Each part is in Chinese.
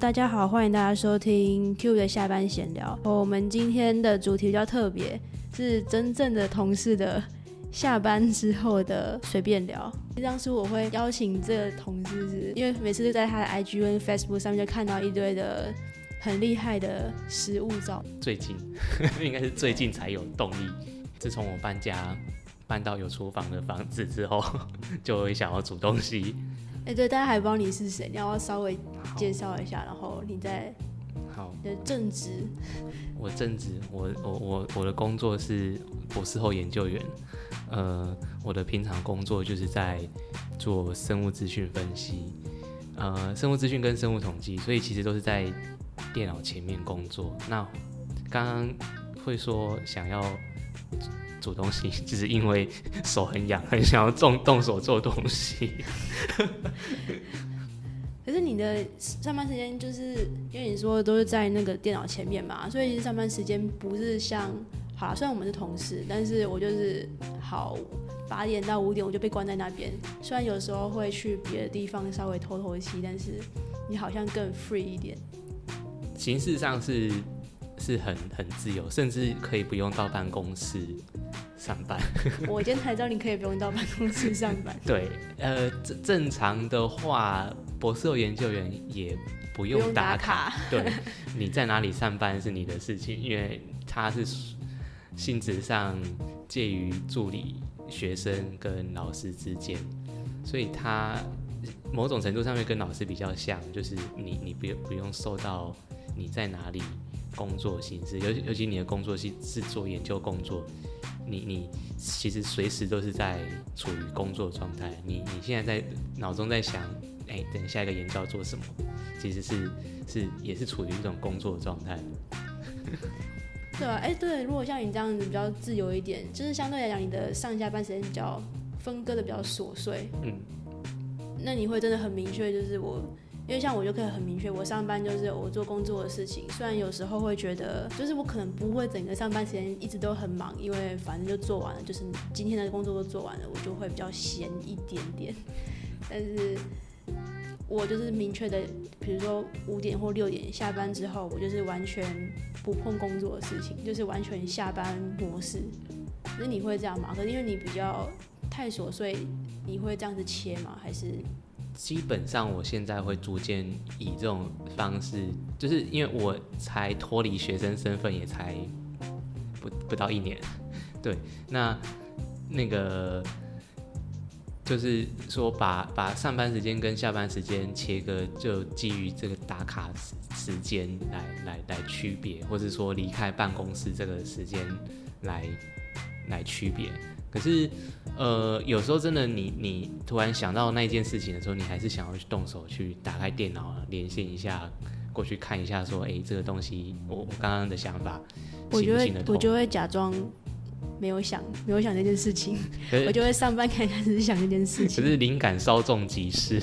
大家好，欢迎大家收听 Q 的下班闲聊。我们今天的主题比较特别，是真正的同事的下班之后的随便聊。当初我会邀请这个同事，是因为每次都在他的 IG 跟 Facebook 上面就看到一堆的很厉害的食物照。最近 应该是最近才有动力。自从我搬家搬到有厨房的房子之后，就会想要煮东西。哎，对，大家还不知道你是谁，你要稍微介绍一下，然后你再好的正职。我正职，我我我我的工作是博士后研究员。呃，我的平常工作就是在做生物资讯分析，呃，生物资讯跟生物统计，所以其实都是在电脑前面工作。那刚刚会说想要。煮东西，只是因为手很痒，很想要动动手做东西。可是你的上班时间就是因为你说都是在那个电脑前面嘛，所以其实上班时间不是像好，虽然我们是同事，但是我就是好八点到五点我就被关在那边。虽然有时候会去别的地方稍微透透气，但是你好像更 free 一点。形式上是。是很很自由，甚至可以不用到办公室上班。我今天才知道你可以不用到办公室上班。对，呃，正正常的话，博士后研究员也不用打卡。对，你在哪里上班是你的事情，因为他是性质上介于助理、学生跟老师之间，所以他某种程度上面跟老师比较像，就是你你不用不用受到你在哪里。工作性质，尤其尤其你的工作是是做研究工作，你你其实随时都是在处于工作状态。你你现在在脑中在想，哎，等下一个研究要做什么，其实是是也是处于一种工作状态。对啊，哎，对，如果像你这样子比较自由一点，就是相对来讲，你的上下班时间比较分割的比较琐碎。嗯，那你会真的很明确，就是我。因为像我就可以很明确，我上班就是我做工作的事情。虽然有时候会觉得，就是我可能不会整个上班时间一直都很忙，因为反正就做完了，就是今天的工作都做完了，我就会比较闲一点点。但是，我就是明确的，比如说五点或六点下班之后，我就是完全不碰工作的事情，就是完全下班模式。那你会这样吗？可是因为你比较太琐碎，你会这样子切吗？还是？基本上，我现在会逐渐以这种方式，就是因为我才脱离学生身份，也才不不到一年，对，那那个就是说，把把上班时间跟下班时间切割，就基于这个打卡时间来来来区别，或者说离开办公室这个时间来来区别。可是，呃，有时候真的，你你突然想到那件事情的时候，你还是想要去动手去打开电脑，连线一下，过去看一下，说，哎，这个东西，我我刚刚的想法，我就会我就会假装没有想，没有想这件事情，我就会上班开始想这件事情。可是灵感稍纵即逝，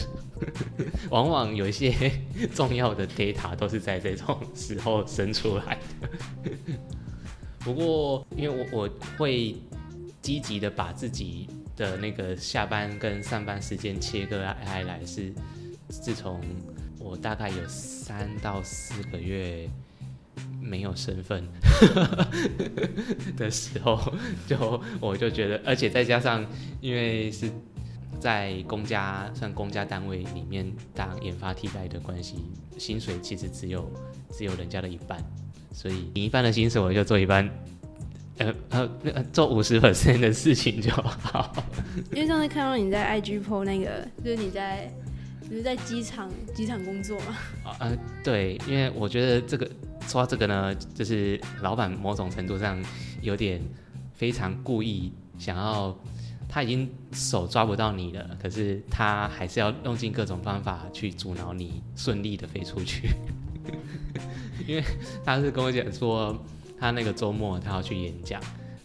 往往有一些 重要的 data 都是在这种时候生出来的。不过，因为我我会。积极的把自己的那个下班跟上班时间切割开来，是自从我大概有三到四个月没有身份 的时候，就我就觉得，而且再加上因为是在公家算公家单位里面当研发替代的关系，薪水其实只有只有人家的一半，所以你一半的薪水我就做一半。呃呃，做五十 percent 的事情就好。因为上次看到你在 IG po 那个，就是你在，就是在机场机场工作嘛。啊对，因为我觉得这个说到这个呢，就是老板某种程度上有点非常故意想要，他已经手抓不到你了，可是他还是要用尽各种方法去阻挠你顺利的飞出去。因为他是跟我讲说。他那个周末他要去演讲，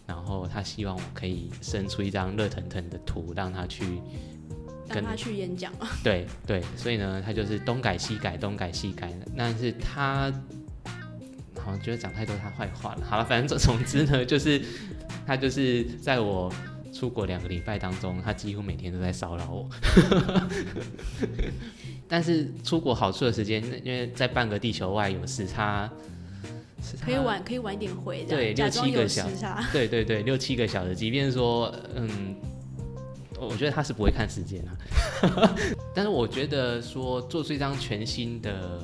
然后他希望我可以生出一张热腾腾的图，让他去跟他去演讲啊。对对，所以呢，他就是东改西改，东改西改。但是他好像觉得讲太多他坏话了。好了，反正总总之呢，就是他就是在我出国两个礼拜当中，他几乎每天都在骚扰我。但是出国好处的时间，因为在半个地球外有时差，可以晚可以晚一点回，对，六七个小时，对对对，六七个小时。即便说，嗯，我觉得他是不会看时间啊。但是我觉得说做出一张全新的，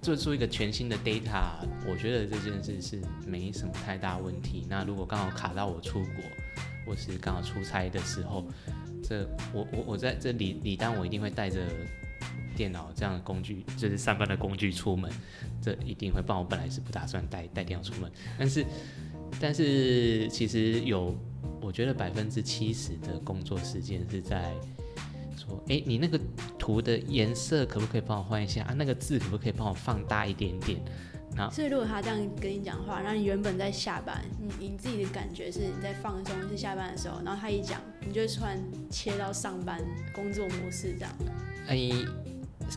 做出一个全新的 data，我觉得这件事是没什么太大问题。那如果刚好卡到我出国，或是刚好出差的时候，这我我我在这里李丹，我一定会带着。电脑这样的工具就是上班的工具，出门这一定会帮我。本来是不打算带带电脑出门，但是但是其实有，我觉得百分之七十的工作时间是在说，哎，你那个图的颜色可不可以帮我换一下啊？那个字可不可以帮我放大一点点？那所以如果他这样跟你讲话，那你原本在下班，你你自己的感觉是你在放松，是下班的时候，然后他一讲，你就突然切到上班工作模式这样。哎。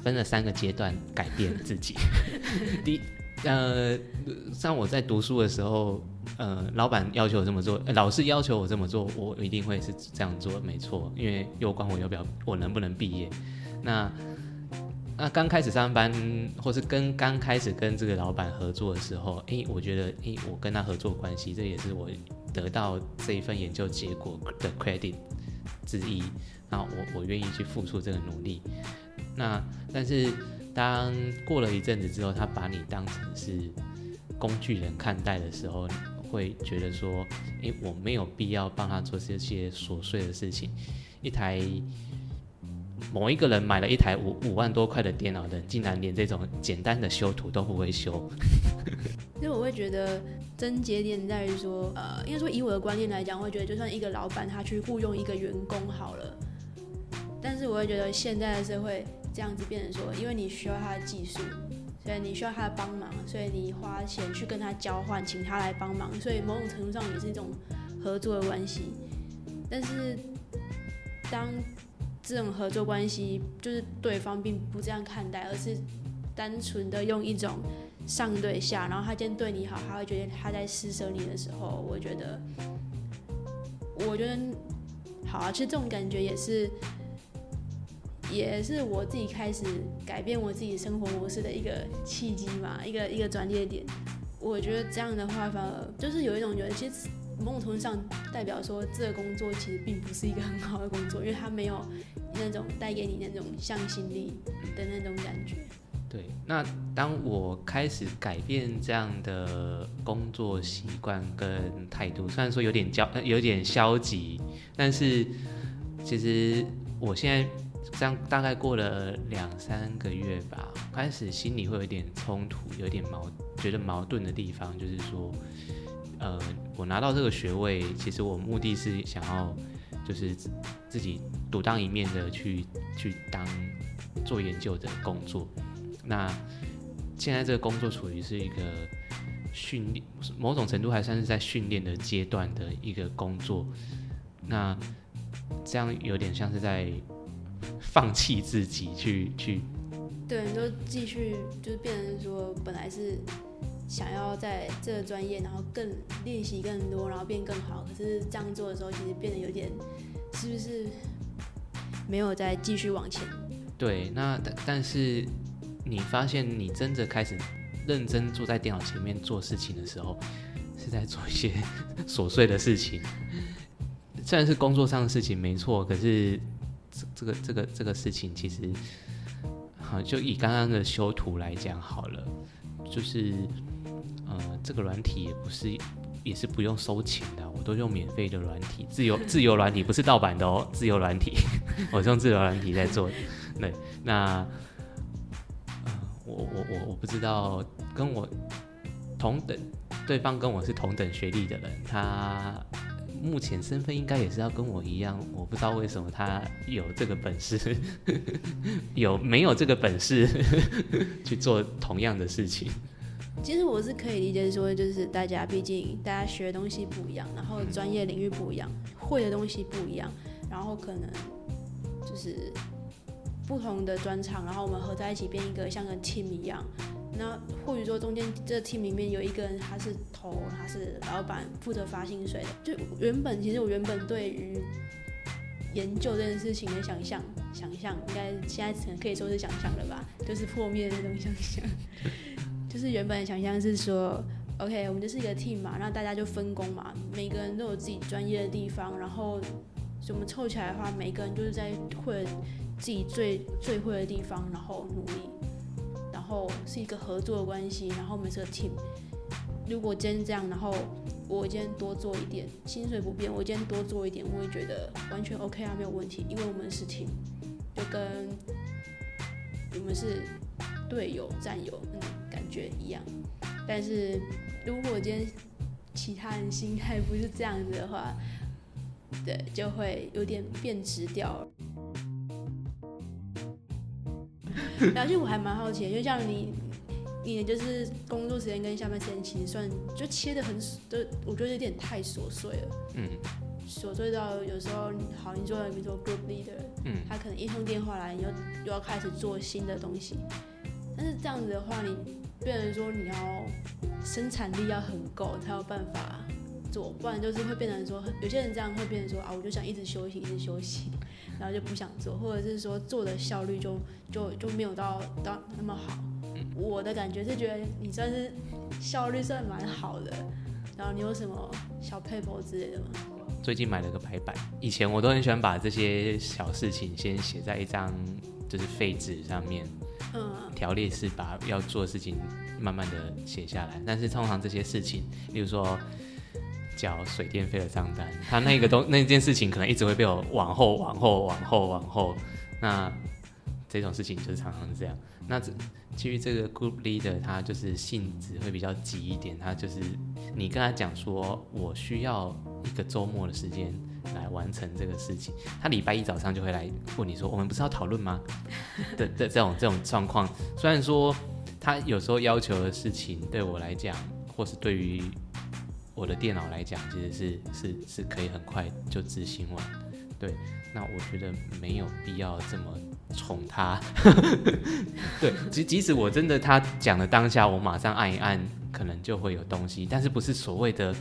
分了三个阶段改变自己。第呃，像我在读书的时候，呃，老板要求我这么做，老师要求我这么做，我一定会是这样做，没错，因为有关我要不要，我能不能毕业。那那刚开始上班，或是跟刚开始跟这个老板合作的时候，哎，我觉得，哎，我跟他合作关系，这也是我得到这一份研究结果的 credit 之一。那我我愿意去付出这个努力。那但是，当过了一阵子之后，他把你当成是工具人看待的时候，会觉得说，诶，我没有必要帮他做这些琐碎的事情。一台某一个人买了一台五五万多块的电脑的，竟然连这种简单的修图都不会修。因为我会觉得症结点在于说，呃，应该说以我的观念来讲，会觉得就算一个老板他去雇佣一个员工好了，但是我会觉得现在的社会。这样子变成说，因为你需要他的技术，所以你需要他的帮忙，所以你花钱去跟他交换，请他来帮忙，所以某种程度上也是一种合作的关系。但是，当这种合作关系就是对方并不这样看待，而是单纯的用一种上对下，然后他今天对你好，他会觉得他在施舍你的时候，我觉得，我觉得好啊，其实这种感觉也是。也是我自己开始改变我自己生活模式的一个契机嘛，一个一个转捩点。我觉得这样的话，反而就是有一种觉得，其实某种程度上代表说，这个工作其实并不是一个很好的工作，因为它没有那种带给你那种向心力的那种感觉。对，那当我开始改变这样的工作习惯跟态度，虽然说有点焦，有点消极，但是其实我现在。这样大概过了两三个月吧，开始心里会有点冲突，有点矛，觉得矛盾的地方就是说，呃，我拿到这个学位，其实我目的是想要，就是自己独当一面的去去当做研究的工作。那现在这个工作处于是一个训练，某种程度还算是在训练的阶段的一个工作。那这样有点像是在。放弃自己去去，对，你就继续就是变成说，本来是想要在这个专业，然后更练习更多，然后变更好。可是这样做的时候，其实变得有点，是不是没有再继续往前？对，那但但是你发现你真的开始认真坐在电脑前面做事情的时候，是在做一些琐碎的事情。虽然是工作上的事情，没错，可是。这个这个这个事情其实，好，就以刚刚的修图来讲好了，就是，呃，这个软体也不是，也是不用收钱的，我都用免费的软体，自由自由软体，不是盗版的哦，自由软体，我是用自由软体在做。对，那，我我我我不知道，跟我同等，对方跟我是同等学历的人，他。目前身份应该也是要跟我一样，我不知道为什么他有这个本事，有没有这个本事 去做同样的事情？其实我是可以理解说，就是大家毕竟大家学的东西不一样，然后专业领域不一样，会的东西不一样，然后可能就是不同的专长，然后我们合在一起变一个像个 team 一样，那或许说中间这 team 里面有一个人他是头，他是老板，负责发薪水的。就原本其实我原本对于研究这件事情的想象，想象应该现在可能可以说是想象了吧，就是破灭的那种想象。就是原本的想象是说，OK，我们就是一个 team 嘛，然后大家就分工嘛，每个人都有自己专业的地方，然后我们凑起来的话，每个人就是在会自己最最会的地方，然后努力。然后是一个合作的关系，然后我们是个 team。如果今天这样，然后我今天多做一点，薪水不变，我今天多做一点，我会觉得完全 OK 啊，没有问题，因为我们是 team，就跟我们是队友、战友，嗯，感觉一样。但是如果今天其他人心态不是这样子的话，对，就会有点变直掉了。然后就我还蛮好奇，就像你，你就是工作时间跟下班时间其实算就切的很，就我觉得有点太琐碎了。嗯。琐碎到有时候，好，你做比如说 group leader，嗯，他可能一通电话来，你又又要开始做新的东西。但是这样子的话，你变成说你要生产力要很够才有办法做，不然就是会变成说，有些人这样会变成说啊，我就想一直休息，一直休息。然后就不想做，或者是说做的效率就就就没有到到那么好。我的感觉是觉得你算是效率算蛮好的。然后你有什么小 paper 之类的吗？最近买了个白板，以前我都很喜欢把这些小事情先写在一张就是废纸上面，嗯，条列式把要做的事情慢慢的写下来。但是通常这些事情，例如说。缴水电费的账单，他那个东那件事情可能一直会被我往后、往后、往后、往后。那这种事情就是常常是这样。那基于这个 group leader，他就是性子会比较急一点。他就是你跟他讲说，我需要一个周末的时间来完成这个事情，他礼拜一早上就会来问你说，我们不是要讨论吗？的的这种这种状况。虽然说他有时候要求的事情对我来讲，或是对于我的电脑来讲，其实是是是可以很快就执行完，对。那我觉得没有必要这么宠他，对。即即使我真的他讲的当下，我马上按一按，可能就会有东西，但是不是所谓的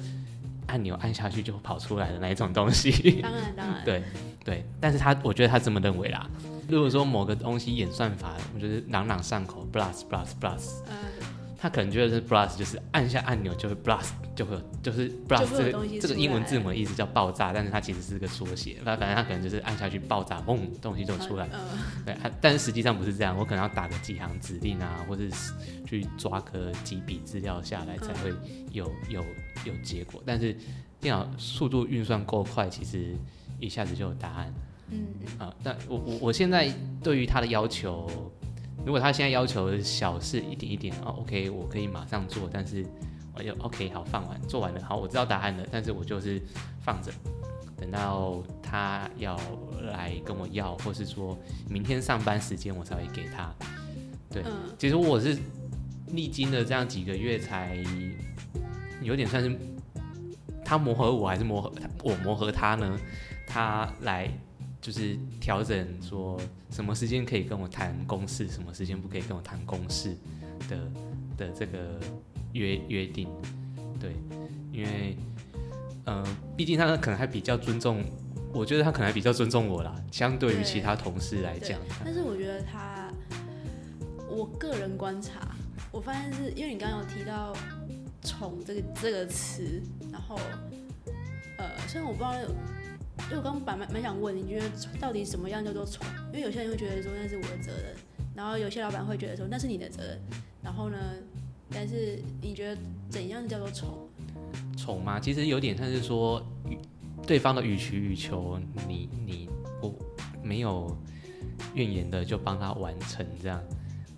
按钮按下去就跑出来的那一种东西。当然当然。对对，但是他我觉得他这么认为啦。如果说某个东西演算法，我觉得朗朗上口，plus plus plus。他可能觉得是 blast，就是按下按钮就会 blast，就会就是 blast 这个这个英文字母的意思叫爆炸，但是它其实是个缩写。那反正他可能就是按下去爆炸，嘣，东西就出来。对，但是实际上不是这样，我可能要打个几行指令啊，或者是去抓个几笔资料下来才会有有有结果。但是电脑速度运算够快，其实一下子就有答案。嗯啊，但我我我现在对于它的要求。如果他现在要求小事一点一点哦，OK，我可以马上做，但是我就 OK 好放完，做完了好，我知道答案了，但是我就是放着，等到他要来跟我要，或是说明天上班时间我才会给他。对，其实我是历经了这样几个月才有点算是他磨合我还是磨合我磨合他呢？他来。就是调整说什么时间可以跟我谈公事，什么时间不可以跟我谈公事的的这个约约定，对，因为嗯，毕竟他可能还比较尊重，我觉得他可能还比较尊重我啦，相对于其他同事来讲。但是我觉得他，我个人观察，我发现是因为你刚刚有提到“宠”这个这个词，然后呃，虽然我不知道。因为我刚刚蛮蛮想问，你觉得到底什么样叫做宠？因为有些人会觉得说那是我的责任，然后有些老板会觉得说那是你的责任。然后呢，但是你觉得怎样叫做宠？宠吗？其实有点像是说，对方的予取予求，你你不没有怨言的就帮他完成这样。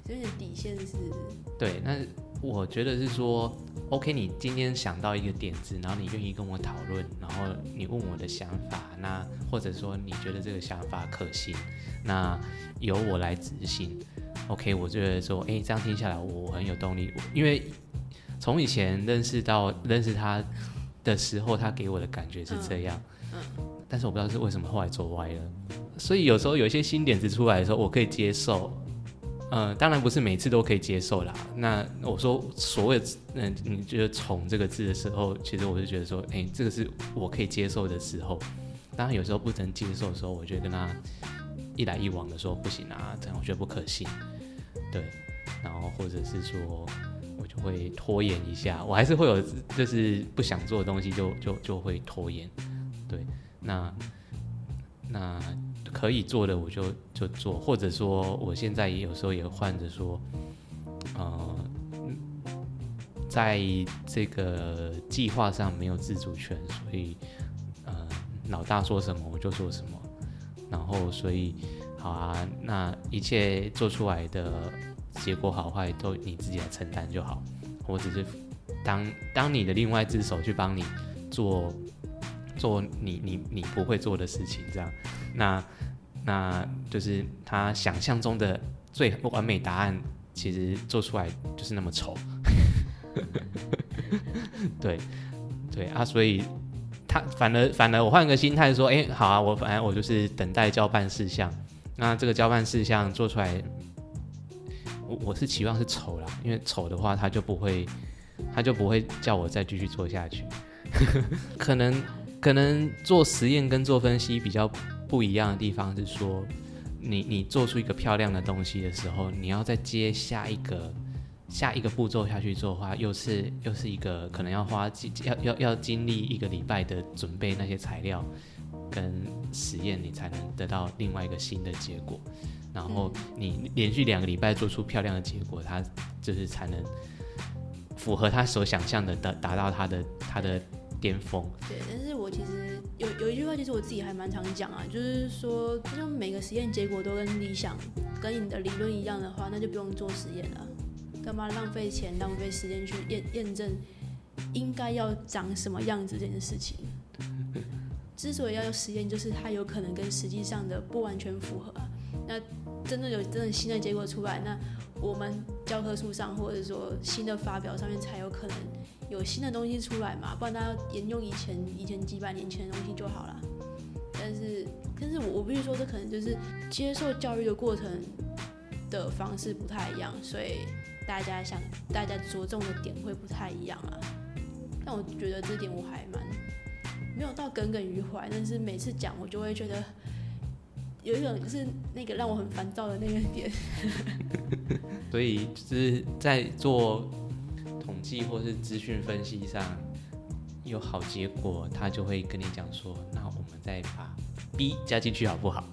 所以底线是？对，那我觉得是说。OK，你今天想到一个点子，然后你愿意跟我讨论，然后你问我的想法，那或者说你觉得这个想法可行，那由我来执行。OK，我觉得说，哎，这样听下来我很有动力，因为从以前认识到认识他的时候，他给我的感觉是这样。嗯。但是我不知道是为什么后来走歪了，所以有时候有一些新点子出来的时候，我可以接受，呃，当然不是每次都可以接受啦。那我说所谓嗯，你觉得“宠”这个字的时候，其实我是觉得说，哎，这个是我可以接受的时候。当然有时候不能接受的时候，我觉得跟他一来一往的说不行啊，这样我觉得不可信。对，然后或者是说我就会拖延一下，我还是会有就是不想做的东西就就就会拖延。对，那那。可以做的我就就做，或者说我现在也有时候也换着说，呃，在这个计划上没有自主权，所以呃老大说什么我就做什么，然后所以好啊，那一切做出来的结果好坏都你自己来承担就好，我只是当当你的另外一只手去帮你做做你你你不会做的事情，这样。那。那就是他想象中的最完美答案，其实做出来就是那么丑。对，对啊，所以他反而反而我换个心态说，哎，好啊，我反正我就是等待交办事项。那这个交办事项做出来，我我是期望是丑啦，因为丑的话他就不会他就不会叫我再继续做下去。可能可能做实验跟做分析比较。不一样的地方是说，你你做出一个漂亮的东西的时候，你要再接下一个下一个步骤下去做的话，又是又是一个可能要花要要要经历一个礼拜的准备那些材料跟实验，你才能得到另外一个新的结果。然后你连续两个礼拜做出漂亮的结果，它就是才能符合他所想象的达达到他的他的。巅峰。对，但是我其实有有一句话，其实我自己还蛮常讲啊，就是说，就每个实验结果都跟理想、跟你的理论一样的话，那就不用做实验了，干嘛浪费钱、浪费时间去验验证应该要长什么样子这件事情？之所以要有实验，就是它有可能跟实际上的不完全符合。那真的有真的新的结果出来，那我们教科书上或者说新的发表上面才有可能。有新的东西出来嘛？不然大家沿用以前以前几百年前的东西就好了。但是，但是我我必须说，这可能就是接受教育的过程的方式不太一样，所以大家想大家着重的点会不太一样啊。但我觉得这点我还蛮没有到耿耿于怀，但是每次讲我就会觉得有一种就是那个让我很烦躁的那个点。所以就是在做。统计或是资讯分析上有好结果，他就会跟你讲说：“那我们再把 B 加进去好不好？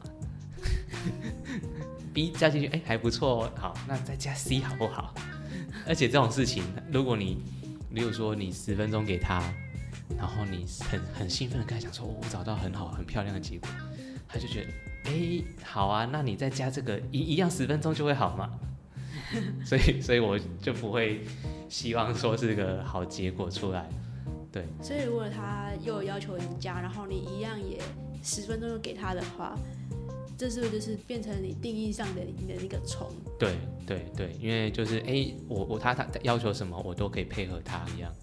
B 加进去，哎，还不错哦。好，那再加 C 好不好？而且这种事情，如果你，比如说你十分钟给他，然后你很很兴奋的跟他讲说：我找到很好很漂亮的结果，他就觉得：哎，好啊，那你再加这个一一样十分钟就会好嘛？所以，所以我就不会。”希望说是个好结果出来，对。所以如果他又要求你加，然后你一样也十分钟就给他的话，这是不是就是变成你定义上的你的那个虫？对对对，因为就是哎，我我他他要求什么，我都可以配合他一样。